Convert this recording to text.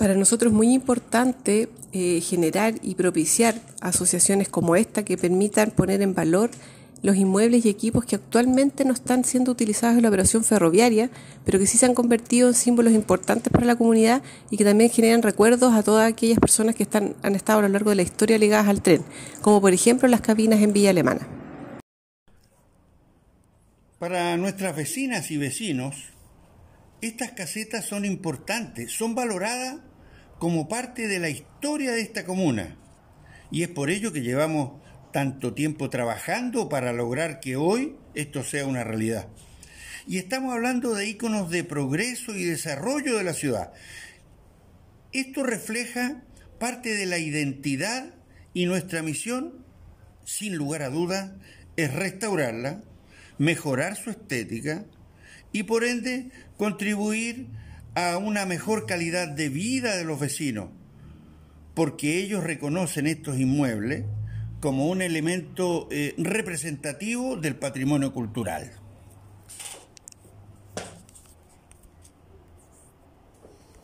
Para nosotros es muy importante eh, generar y propiciar asociaciones como esta que permitan poner en valor los inmuebles y equipos que actualmente no están siendo utilizados en la operación ferroviaria, pero que sí se han convertido en símbolos importantes para la comunidad y que también generan recuerdos a todas aquellas personas que están, han estado a lo largo de la historia ligadas al tren, como por ejemplo las cabinas en Villa Alemana. Para nuestras vecinas y vecinos, estas casetas son importantes, son valoradas como parte de la historia de esta comuna. Y es por ello que llevamos tanto tiempo trabajando para lograr que hoy esto sea una realidad. Y estamos hablando de íconos de progreso y desarrollo de la ciudad. Esto refleja parte de la identidad y nuestra misión, sin lugar a dudas, es restaurarla, mejorar su estética y por ende contribuir a una mejor calidad de vida de los vecinos, porque ellos reconocen estos inmuebles como un elemento eh, representativo del patrimonio cultural.